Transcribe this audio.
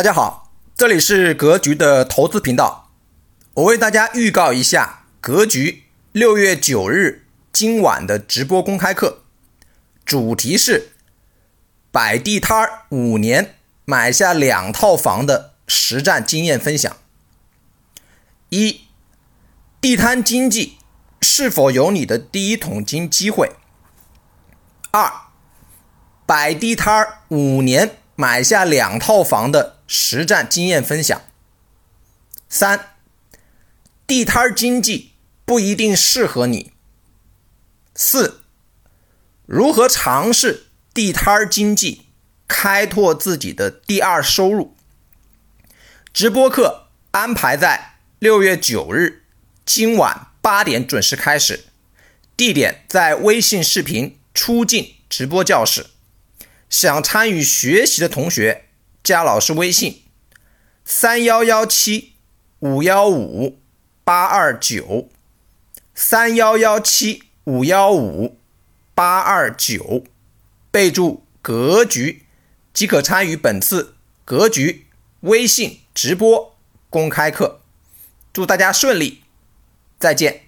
大家好，这里是格局的投资频道。我为大家预告一下格局六月九日今晚的直播公开课，主题是摆地摊儿五年买下两套房的实战经验分享。一，地摊经济是否有你的第一桶金机会？二，摆地摊儿五年买下两套房的。实战经验分享。三，地摊经济不一定适合你。四，如何尝试地摊经济，开拓自己的第二收入？直播课安排在六月九日今晚八点准时开始，地点在微信视频出镜直播教室。想参与学习的同学。加老师微信：三幺幺七五幺五八二九，三幺幺七五幺五八二九，备注“格局”即可参与本次“格局”微信直播公开课。祝大家顺利，再见。